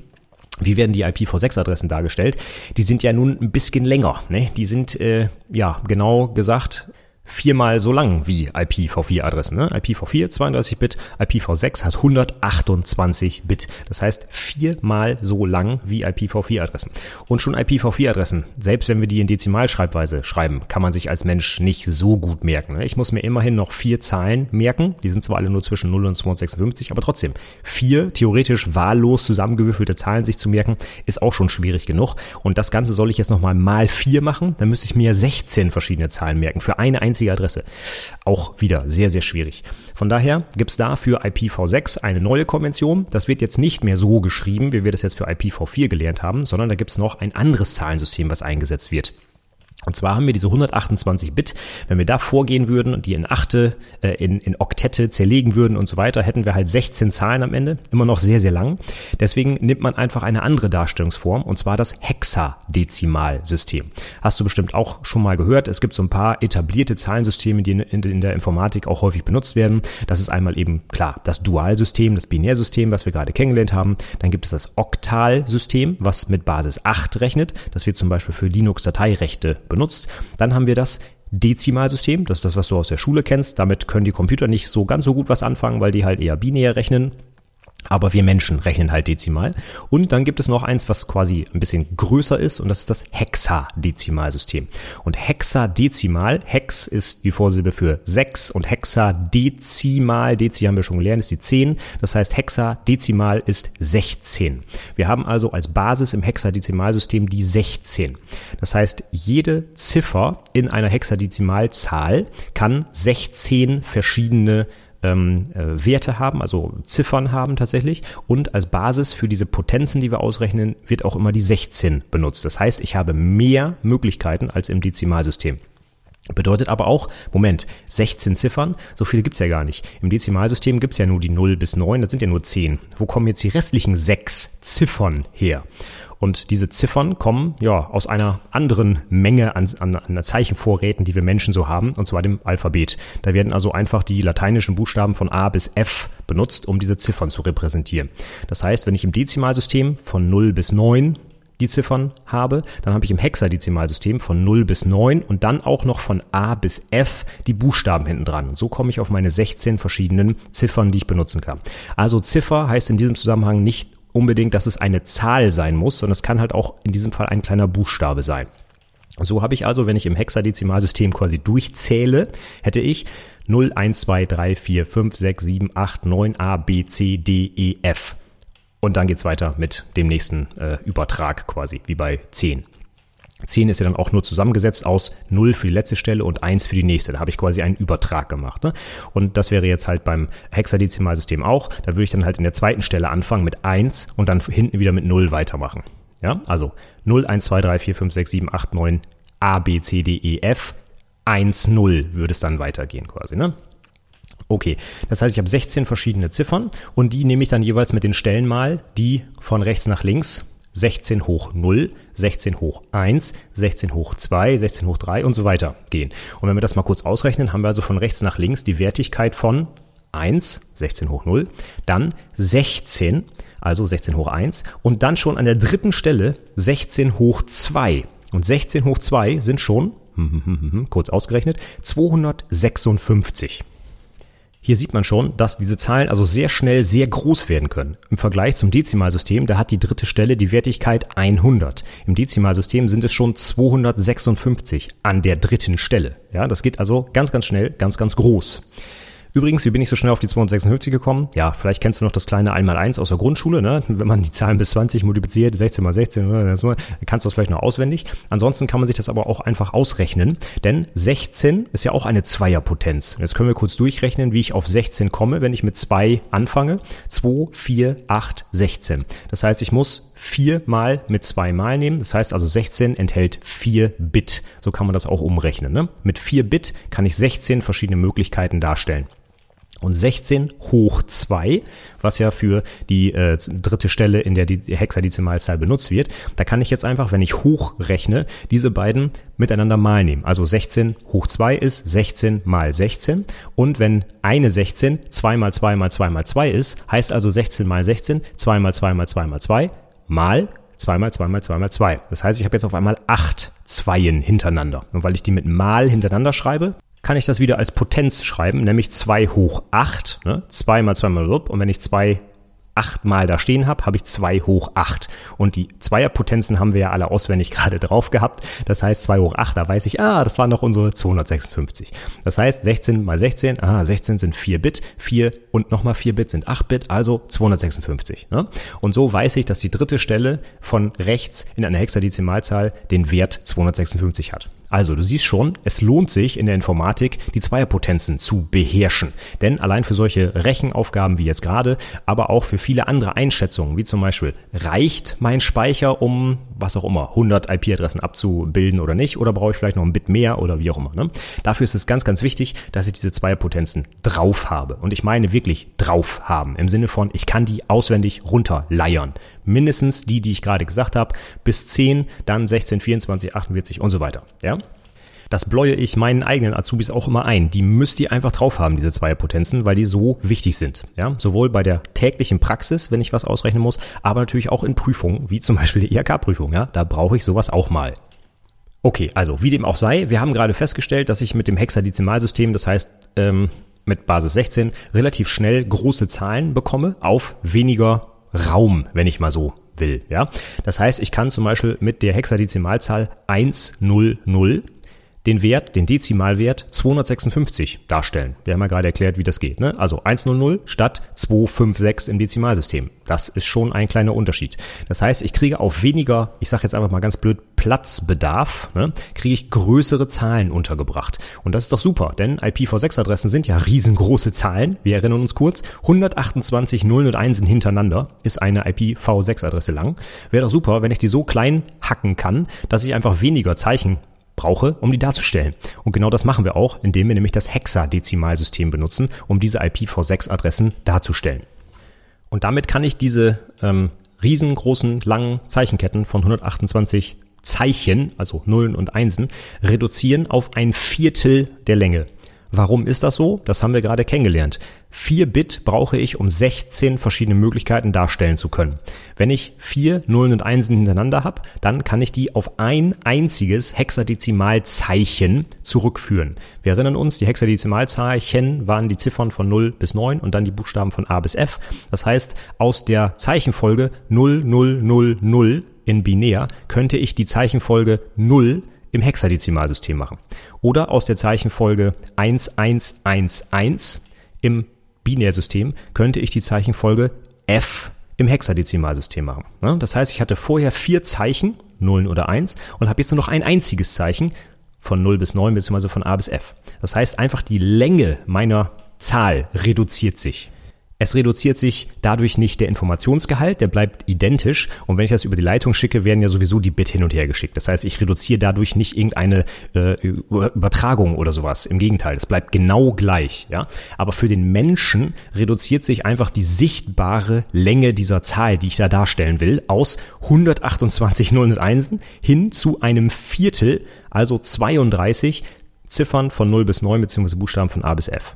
Wie werden die IPv6-Adressen dargestellt? Die sind ja nun ein bisschen länger. Ne? Die sind, äh, ja, genau gesagt, viermal so lang wie IPv4-Adressen. Ne? IPv4 32-Bit, IPv6 hat 128 Bit. Das heißt viermal so lang wie IPv4-Adressen. Und schon IPv4-Adressen, selbst wenn wir die in Dezimalschreibweise schreiben, kann man sich als Mensch nicht so gut merken. Ne? Ich muss mir immerhin noch vier Zahlen merken. Die sind zwar alle nur zwischen 0 und 256, aber trotzdem vier theoretisch wahllos zusammengewürfelte Zahlen sich zu merken, ist auch schon schwierig genug. Und das Ganze soll ich jetzt nochmal mal vier machen. Dann müsste ich mir 16 verschiedene Zahlen merken für eine einzige einzige Adresse. Auch wieder sehr, sehr schwierig. Von daher gibt es da für IPv6 eine neue Konvention. Das wird jetzt nicht mehr so geschrieben, wie wir das jetzt für IPv4 gelernt haben, sondern da gibt es noch ein anderes Zahlensystem, was eingesetzt wird. Und zwar haben wir diese 128 Bit. Wenn wir da vorgehen würden und die in Achte, äh, in, in Oktette zerlegen würden und so weiter, hätten wir halt 16 Zahlen am Ende. Immer noch sehr, sehr lang. Deswegen nimmt man einfach eine andere Darstellungsform und zwar das Hexadezimalsystem. Hast du bestimmt auch schon mal gehört. Es gibt so ein paar etablierte Zahlensysteme, die in, in, der Informatik auch häufig benutzt werden. Das ist einmal eben klar das Dualsystem, das Binärsystem, was wir gerade kennengelernt haben. Dann gibt es das Oktalsystem, was mit Basis 8 rechnet. Das wird zum Beispiel für Linux-Dateirechte benutzt. Dann haben wir das Dezimalsystem. Das ist das, was du aus der Schule kennst. Damit können die Computer nicht so ganz so gut was anfangen, weil die halt eher binär rechnen. Aber wir Menschen rechnen halt dezimal. Und dann gibt es noch eins, was quasi ein bisschen größer ist, und das ist das Hexadezimalsystem. Und Hexadezimal, Hex ist die Vorsilbe für 6 und Hexadezimal, Dezi haben wir schon gelernt, ist die 10. Das heißt, Hexadezimal ist 16. Wir haben also als Basis im Hexadezimalsystem die 16. Das heißt, jede Ziffer in einer Hexadezimalzahl kann 16 verschiedene ähm, äh, Werte haben, also Ziffern haben tatsächlich. Und als Basis für diese Potenzen, die wir ausrechnen, wird auch immer die 16 benutzt. Das heißt, ich habe mehr Möglichkeiten als im Dezimalsystem. Bedeutet aber auch, Moment, 16 Ziffern, so viele gibt's ja gar nicht. Im Dezimalsystem gibt's ja nur die 0 bis 9, das sind ja nur 10. Wo kommen jetzt die restlichen 6 Ziffern her? Und diese Ziffern kommen ja aus einer anderen Menge an, an, an Zeichenvorräten, die wir Menschen so haben, und zwar dem Alphabet. Da werden also einfach die lateinischen Buchstaben von A bis F benutzt, um diese Ziffern zu repräsentieren. Das heißt, wenn ich im Dezimalsystem von 0 bis 9 die Ziffern habe, dann habe ich im Hexadezimalsystem von 0 bis 9 und dann auch noch von A bis F die Buchstaben hinten dran. Und so komme ich auf meine 16 verschiedenen Ziffern, die ich benutzen kann. Also Ziffer heißt in diesem Zusammenhang nicht unbedingt, dass es eine Zahl sein muss, sondern es kann halt auch in diesem Fall ein kleiner Buchstabe sein. So habe ich also, wenn ich im Hexadezimalsystem quasi durchzähle, hätte ich 0, 1, 2, 3, 4, 5, 6, 7, 8, 9, A, B, C, D, E, F. Und dann geht's weiter mit dem nächsten äh, Übertrag quasi, wie bei 10. 10 ist ja dann auch nur zusammengesetzt aus 0 für die letzte Stelle und 1 für die nächste. Da habe ich quasi einen Übertrag gemacht. Ne? Und das wäre jetzt halt beim Hexadezimalsystem auch. Da würde ich dann halt in der zweiten Stelle anfangen mit 1 und dann hinten wieder mit 0 weitermachen. Ja, also 0, 1, 2, 3, 4, 5, 6, 7, 8, 9, A, B, C, D, E, F, 1, 0 würde es dann weitergehen quasi. Ne? Okay, das heißt, ich habe 16 verschiedene Ziffern und die nehme ich dann jeweils mit den Stellen mal, die von rechts nach links 16 hoch 0, 16 hoch 1, 16 hoch 2, 16 hoch 3 und so weiter gehen. Und wenn wir das mal kurz ausrechnen, haben wir also von rechts nach links die Wertigkeit von 1, 16 hoch 0, dann 16, also 16 hoch 1 und dann schon an der dritten Stelle 16 hoch 2. Und 16 hoch 2 sind schon, kurz ausgerechnet, 256. Hier sieht man schon, dass diese Zahlen also sehr schnell sehr groß werden können. Im Vergleich zum Dezimalsystem, da hat die dritte Stelle die Wertigkeit 100. Im Dezimalsystem sind es schon 256 an der dritten Stelle. Ja, das geht also ganz, ganz schnell, ganz, ganz groß. Übrigens, wie bin ich so schnell auf die 256 gekommen? Ja, vielleicht kennst du noch das kleine 1x1 aus der Grundschule, ne? Wenn man die Zahlen bis 20 multipliziert, 16 mal 16, dann kannst du das vielleicht noch auswendig. Ansonsten kann man sich das aber auch einfach ausrechnen, denn 16 ist ja auch eine Zweierpotenz. Jetzt können wir kurz durchrechnen, wie ich auf 16 komme, wenn ich mit 2 anfange. 2, 4, 8, 16. Das heißt, ich muss 4 mal mit 2 mal nehmen. Das heißt also 16 enthält 4 Bit. So kann man das auch umrechnen. Ne? Mit 4 Bit kann ich 16 verschiedene Möglichkeiten darstellen. Und 16 hoch 2, was ja für die äh, dritte Stelle, in der die Hexadezimalzahl benutzt wird, da kann ich jetzt einfach, wenn ich hochrechne, diese beiden miteinander mal nehmen. Also 16 hoch 2 ist 16 mal 16. Und wenn eine 16 2 mal 2 mal 2 mal 2 ist, heißt also 16 mal 16, 2 mal 2 mal 2 mal 2 mal 2 mal 2 mal 2 mal 2. Das heißt, ich habe jetzt auf einmal 8 Zweien hintereinander. Und weil ich die mit mal hintereinander schreibe, kann ich das wieder als Potenz schreiben, nämlich 2 hoch 8. Ne? 2 mal 2 mal und wenn ich 2 achtmal da stehen habe, habe ich 2 hoch 8. Und die Zweierpotenzen haben wir ja alle auswendig gerade drauf gehabt. Das heißt 2 hoch 8, da weiß ich, ah, das war noch unsere 256. Das heißt 16 mal 16, ah, 16 sind 4 Bit, 4 und nochmal 4 Bit sind 8 Bit, also 256. Ne? Und so weiß ich, dass die dritte Stelle von rechts in einer Hexadezimalzahl den Wert 256 hat. Also, du siehst schon, es lohnt sich in der Informatik, die Zweierpotenzen zu beherrschen. Denn allein für solche Rechenaufgaben wie jetzt gerade, aber auch für viele andere Einschätzungen, wie zum Beispiel, reicht mein Speicher, um was auch immer, 100 IP-Adressen abzubilden oder nicht, oder brauche ich vielleicht noch ein Bit mehr oder wie auch immer. Ne? Dafür ist es ganz, ganz wichtig, dass ich diese Zweierpotenzen drauf habe. Und ich meine wirklich drauf haben, im Sinne von, ich kann die auswendig runterleiern. Mindestens die, die ich gerade gesagt habe, bis 10, dann 16, 24, 48 und so weiter. Ja? Das bläue ich meinen eigenen Azubis auch immer ein. Die müsst ihr einfach drauf haben, diese zwei Potenzen, weil die so wichtig sind. Ja, sowohl bei der täglichen Praxis, wenn ich was ausrechnen muss, aber natürlich auch in Prüfungen, wie zum Beispiel die IHK-Prüfung. Ja, da brauche ich sowas auch mal. Okay, also wie dem auch sei, wir haben gerade festgestellt, dass ich mit dem Hexadezimalsystem, das heißt ähm, mit Basis 16, relativ schnell große Zahlen bekomme auf weniger Raum, wenn ich mal so will. Ja, das heißt, ich kann zum Beispiel mit der Hexadezimalzahl 100 den Wert, den Dezimalwert 256 darstellen. Wir haben ja gerade erklärt, wie das geht. Ne? Also 100 statt 256 im Dezimalsystem. Das ist schon ein kleiner Unterschied. Das heißt, ich kriege auf weniger, ich sage jetzt einfach mal ganz blöd, Platzbedarf, ne, kriege ich größere Zahlen untergebracht. Und das ist doch super, denn IPv6-Adressen sind ja riesengroße Zahlen. Wir erinnern uns kurz, 128 Nullen und Einsen hintereinander ist eine IPv6-Adresse lang. Wäre doch super, wenn ich die so klein hacken kann, dass ich einfach weniger Zeichen brauche, um die darzustellen. Und genau das machen wir auch, indem wir nämlich das Hexadezimalsystem benutzen, um diese IPv6-Adressen darzustellen. Und damit kann ich diese ähm, riesengroßen, langen Zeichenketten von 128 Zeichen, also Nullen und Einsen, reduzieren auf ein Viertel der Länge. Warum ist das so? Das haben wir gerade kennengelernt. 4 Bit brauche ich, um 16 verschiedene Möglichkeiten darstellen zu können. Wenn ich vier Nullen und Einsen hintereinander habe, dann kann ich die auf ein einziges Hexadezimalzeichen zurückführen. Wir erinnern uns, die Hexadezimalzeichen waren die Ziffern von 0 bis 9 und dann die Buchstaben von A bis F. Das heißt, aus der Zeichenfolge 0, 0, 0, 0 in binär könnte ich die Zeichenfolge 0 im Hexadezimalsystem machen. Oder aus der Zeichenfolge 1111 im Binärsystem könnte ich die Zeichenfolge F im Hexadezimalsystem machen. Das heißt, ich hatte vorher vier Zeichen, Nullen oder 1, und habe jetzt nur noch ein einziges Zeichen von 0 bis 9 bzw. von A bis F. Das heißt, einfach die Länge meiner Zahl reduziert sich. Es reduziert sich dadurch nicht der Informationsgehalt, der bleibt identisch. Und wenn ich das über die Leitung schicke, werden ja sowieso die Bit hin und her geschickt. Das heißt, ich reduziere dadurch nicht irgendeine äh, Übertragung oder sowas. Im Gegenteil, es bleibt genau gleich. Ja? Aber für den Menschen reduziert sich einfach die sichtbare Länge dieser Zahl, die ich da darstellen will, aus 128 Nullen und Einsen hin zu einem Viertel, also 32 Ziffern von 0 bis 9 bzw. Buchstaben von A bis F.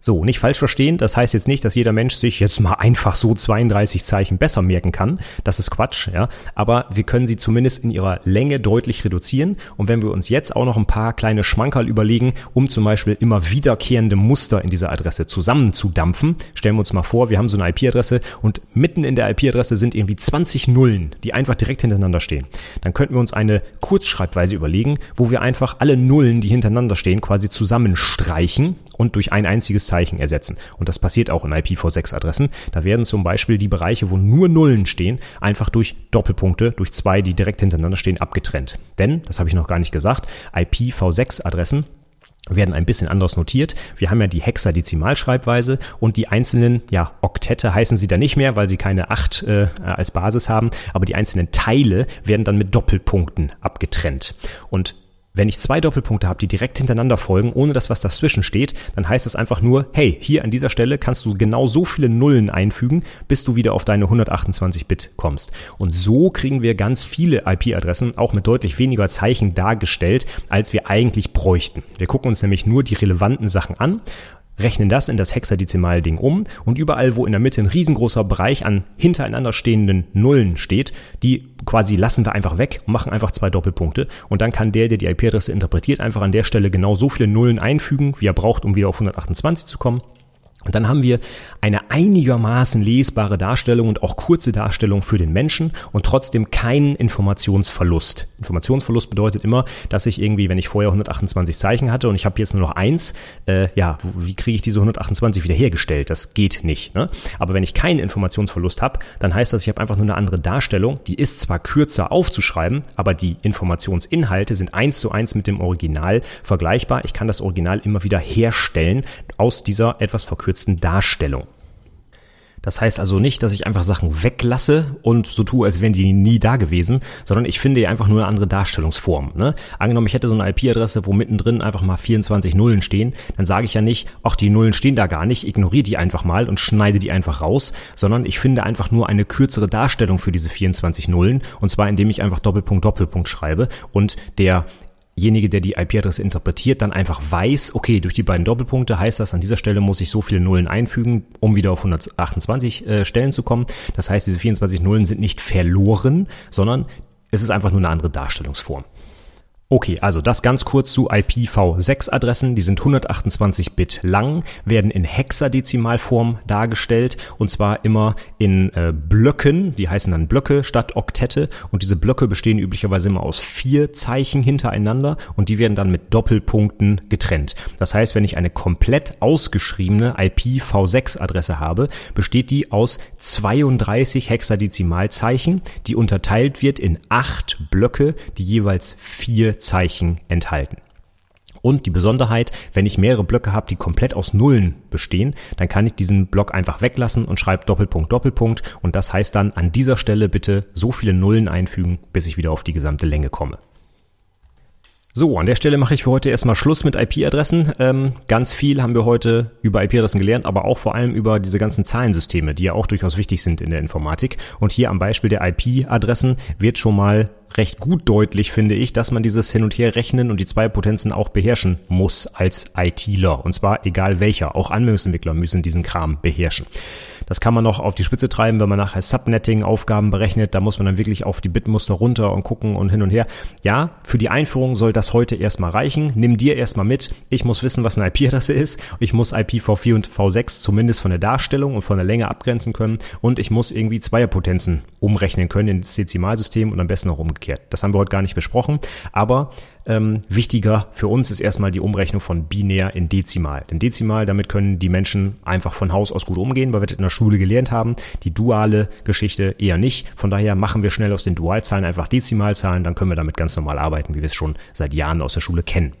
So, nicht falsch verstehen, das heißt jetzt nicht, dass jeder Mensch sich jetzt mal einfach so 32 Zeichen besser merken kann. Das ist Quatsch, ja. Aber wir können sie zumindest in ihrer Länge deutlich reduzieren. Und wenn wir uns jetzt auch noch ein paar kleine Schmankerl überlegen, um zum Beispiel immer wiederkehrende Muster in dieser Adresse zusammenzudampfen, stellen wir uns mal vor, wir haben so eine IP-Adresse und mitten in der IP-Adresse sind irgendwie 20 Nullen, die einfach direkt hintereinander stehen. Dann könnten wir uns eine Kurzschreibweise überlegen, wo wir einfach alle Nullen, die hintereinander stehen, quasi zusammenstreichen und durch ein einziges Zeichen ersetzen. Und das passiert auch in IPv6-Adressen. Da werden zum Beispiel die Bereiche, wo nur Nullen stehen, einfach durch Doppelpunkte, durch zwei, die direkt hintereinander stehen, abgetrennt. Denn, das habe ich noch gar nicht gesagt, IPv6-Adressen werden ein bisschen anders notiert. Wir haben ja die Hexadezimalschreibweise und die einzelnen, ja, Oktette heißen sie da nicht mehr, weil sie keine acht äh, als Basis haben, aber die einzelnen Teile werden dann mit Doppelpunkten abgetrennt. Und wenn ich zwei Doppelpunkte habe, die direkt hintereinander folgen, ohne dass was dazwischen steht, dann heißt das einfach nur, hey, hier an dieser Stelle kannst du genau so viele Nullen einfügen, bis du wieder auf deine 128-Bit kommst. Und so kriegen wir ganz viele IP-Adressen auch mit deutlich weniger Zeichen dargestellt, als wir eigentlich bräuchten. Wir gucken uns nämlich nur die relevanten Sachen an rechnen das in das Hexadezimal-Ding um und überall, wo in der Mitte ein riesengroßer Bereich an hintereinander stehenden Nullen steht, die quasi lassen wir einfach weg und machen einfach zwei Doppelpunkte und dann kann der, der die IP-Adresse interpretiert, einfach an der Stelle genau so viele Nullen einfügen, wie er braucht, um wieder auf 128 zu kommen und dann haben wir eine einigermaßen lesbare Darstellung und auch kurze Darstellung für den Menschen und trotzdem keinen Informationsverlust. Informationsverlust bedeutet immer, dass ich irgendwie, wenn ich vorher 128 Zeichen hatte und ich habe jetzt nur noch eins, äh, ja, wie kriege ich diese 128 wieder hergestellt? Das geht nicht. Ne? Aber wenn ich keinen Informationsverlust habe, dann heißt das, ich habe einfach nur eine andere Darstellung. Die ist zwar kürzer aufzuschreiben, aber die Informationsinhalte sind eins zu eins mit dem Original vergleichbar. Ich kann das Original immer wieder herstellen aus dieser etwas verkürzten verkürzten Darstellung. Das heißt also nicht, dass ich einfach Sachen weglasse und so tue, als wären die nie da gewesen, sondern ich finde einfach nur eine andere Darstellungsform. Ne? Angenommen, ich hätte so eine IP-Adresse, wo mittendrin einfach mal 24 Nullen stehen, dann sage ich ja nicht, ach, die Nullen stehen da gar nicht, ignoriere die einfach mal und schneide die einfach raus, sondern ich finde einfach nur eine kürzere Darstellung für diese 24 Nullen und zwar indem ich einfach Doppelpunkt, Doppelpunkt schreibe und der derjenige, der die IP-Adresse interpretiert, dann einfach weiß, okay, durch die beiden Doppelpunkte heißt das, an dieser Stelle muss ich so viele Nullen einfügen, um wieder auf 128 äh, Stellen zu kommen. Das heißt, diese 24 Nullen sind nicht verloren, sondern es ist einfach nur eine andere Darstellungsform. Okay, also das ganz kurz zu IPv6-Adressen. Die sind 128 Bit lang, werden in Hexadezimalform dargestellt und zwar immer in äh, Blöcken. Die heißen dann Blöcke statt Oktette und diese Blöcke bestehen üblicherweise immer aus vier Zeichen hintereinander und die werden dann mit Doppelpunkten getrennt. Das heißt, wenn ich eine komplett ausgeschriebene IPv6-Adresse habe, besteht die aus 32 Hexadezimalzeichen, die unterteilt wird in acht Blöcke, die jeweils vier Zeichen enthalten. Und die Besonderheit, wenn ich mehrere Blöcke habe, die komplett aus Nullen bestehen, dann kann ich diesen Block einfach weglassen und schreibe Doppelpunkt, Doppelpunkt. Und das heißt dann an dieser Stelle bitte so viele Nullen einfügen, bis ich wieder auf die gesamte Länge komme. So, an der Stelle mache ich für heute erstmal Schluss mit IP-Adressen. Ähm, ganz viel haben wir heute über IP-Adressen gelernt, aber auch vor allem über diese ganzen Zahlensysteme, die ja auch durchaus wichtig sind in der Informatik. Und hier am Beispiel der IP-Adressen wird schon mal recht gut deutlich, finde ich, dass man dieses Hin- und Her-Rechnen und die zwei Potenzen auch beherrschen muss als ITler. Und zwar egal welcher. Auch Anwendungsentwickler müssen diesen Kram beherrschen. Das kann man noch auf die Spitze treiben, wenn man nachher Subnetting-Aufgaben berechnet. Da muss man dann wirklich auf die Bitmuster runter und gucken und hin und her. Ja, für die Einführung soll das heute erstmal reichen. Nimm dir erstmal mit. Ich muss wissen, was eine IP-Adresse ist. Ich muss IPv4 und V6 zumindest von der Darstellung und von der Länge abgrenzen können. Und ich muss irgendwie Zweierpotenzen umrechnen können ins Dezimalsystem und am besten auch umgekehrt. Das haben wir heute gar nicht besprochen. Aber ähm, wichtiger für uns ist erstmal die Umrechnung von binär in Dezimal. Denn Dezimal, damit können die Menschen einfach von Haus aus gut umgehen, weil wir das in der Schule gelernt haben. Die duale Geschichte eher nicht. Von daher machen wir schnell aus den Dualzahlen einfach Dezimalzahlen, dann können wir damit ganz normal arbeiten, wie wir es schon seit Jahren aus der Schule kennen.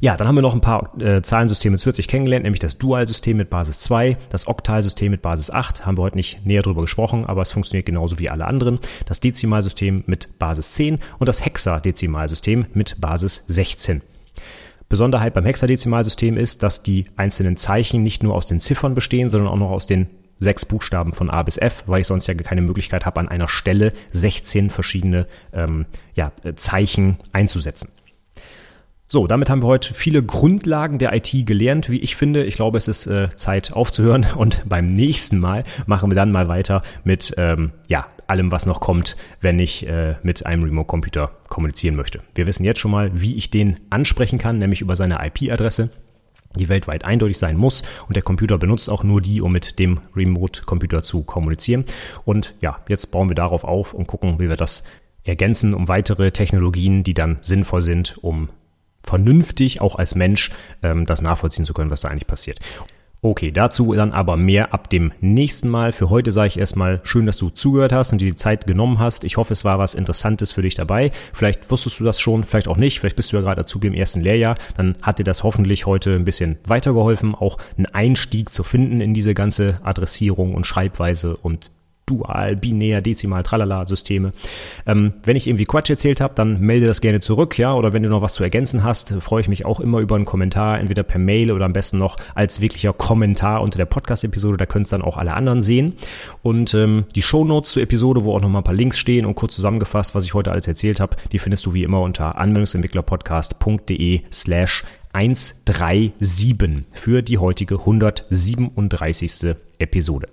Ja, dann haben wir noch ein paar äh, Zahlensysteme zusätzlich kennengelernt, nämlich das Dual-System mit Basis 2, das Oktal-System mit Basis 8, haben wir heute nicht näher drüber gesprochen, aber es funktioniert genauso wie alle anderen, das Dezimalsystem mit Basis 10 und das Hexadezimalsystem mit Basis 16. Besonderheit beim Hexadezimalsystem ist, dass die einzelnen Zeichen nicht nur aus den Ziffern bestehen, sondern auch noch aus den sechs Buchstaben von A bis F, weil ich sonst ja keine Möglichkeit habe, an einer Stelle 16 verschiedene ähm, ja, Zeichen einzusetzen. So, damit haben wir heute viele Grundlagen der IT gelernt, wie ich finde. Ich glaube, es ist äh, Zeit aufzuhören und beim nächsten Mal machen wir dann mal weiter mit ähm, ja, allem, was noch kommt, wenn ich äh, mit einem Remote-Computer kommunizieren möchte. Wir wissen jetzt schon mal, wie ich den ansprechen kann, nämlich über seine IP-Adresse die weltweit eindeutig sein muss und der Computer benutzt auch nur die, um mit dem Remote-Computer zu kommunizieren. Und ja, jetzt bauen wir darauf auf und gucken, wie wir das ergänzen um weitere Technologien, die dann sinnvoll sind, um vernünftig auch als Mensch ähm, das nachvollziehen zu können, was da eigentlich passiert. Okay, dazu dann aber mehr ab dem nächsten Mal. Für heute sage ich erstmal schön, dass du zugehört hast und dir die Zeit genommen hast. Ich hoffe, es war was Interessantes für dich dabei. Vielleicht wusstest du das schon, vielleicht auch nicht. Vielleicht bist du ja gerade dazu im ersten Lehrjahr. Dann hat dir das hoffentlich heute ein bisschen weitergeholfen, auch einen Einstieg zu finden in diese ganze Adressierung und Schreibweise und Dual, Binär, Dezimal, Tralala Systeme. Ähm, wenn ich irgendwie Quatsch erzählt habe, dann melde das gerne zurück, ja, oder wenn du noch was zu ergänzen hast, freue ich mich auch immer über einen Kommentar, entweder per Mail oder am besten noch als wirklicher Kommentar unter der Podcast-Episode, da können es dann auch alle anderen sehen. Und ähm, die Shownotes zur Episode, wo auch noch mal ein paar Links stehen und kurz zusammengefasst, was ich heute alles erzählt habe, die findest du wie immer unter anwendungsentwicklerpodcast.de slash 137 für die heutige 137. Episode.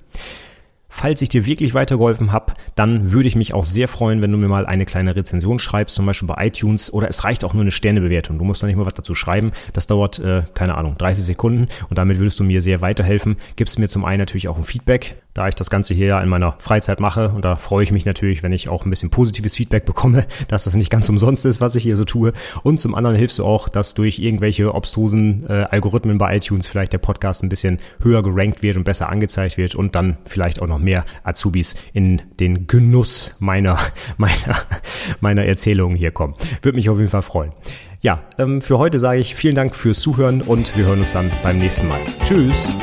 Falls ich dir wirklich weitergeholfen habe, dann würde ich mich auch sehr freuen, wenn du mir mal eine kleine Rezension schreibst, zum Beispiel bei iTunes oder es reicht auch nur eine Sternebewertung. Du musst da nicht mal was dazu schreiben. Das dauert, äh, keine Ahnung, 30 Sekunden und damit würdest du mir sehr weiterhelfen. Gibst mir zum einen natürlich auch ein Feedback, da ich das Ganze hier ja in meiner Freizeit mache und da freue ich mich natürlich, wenn ich auch ein bisschen positives Feedback bekomme, dass das nicht ganz umsonst ist, was ich hier so tue. Und zum anderen hilfst du auch, dass durch irgendwelche obstrusen äh, Algorithmen bei iTunes vielleicht der Podcast ein bisschen höher gerankt wird und besser angezeigt wird und dann vielleicht auch noch mehr Azubis in den Genuss meiner, meiner, meiner Erzählungen hier kommen. Würde mich auf jeden Fall freuen. Ja, ähm, für heute sage ich vielen Dank fürs Zuhören und wir hören uns dann beim nächsten Mal. Tschüss!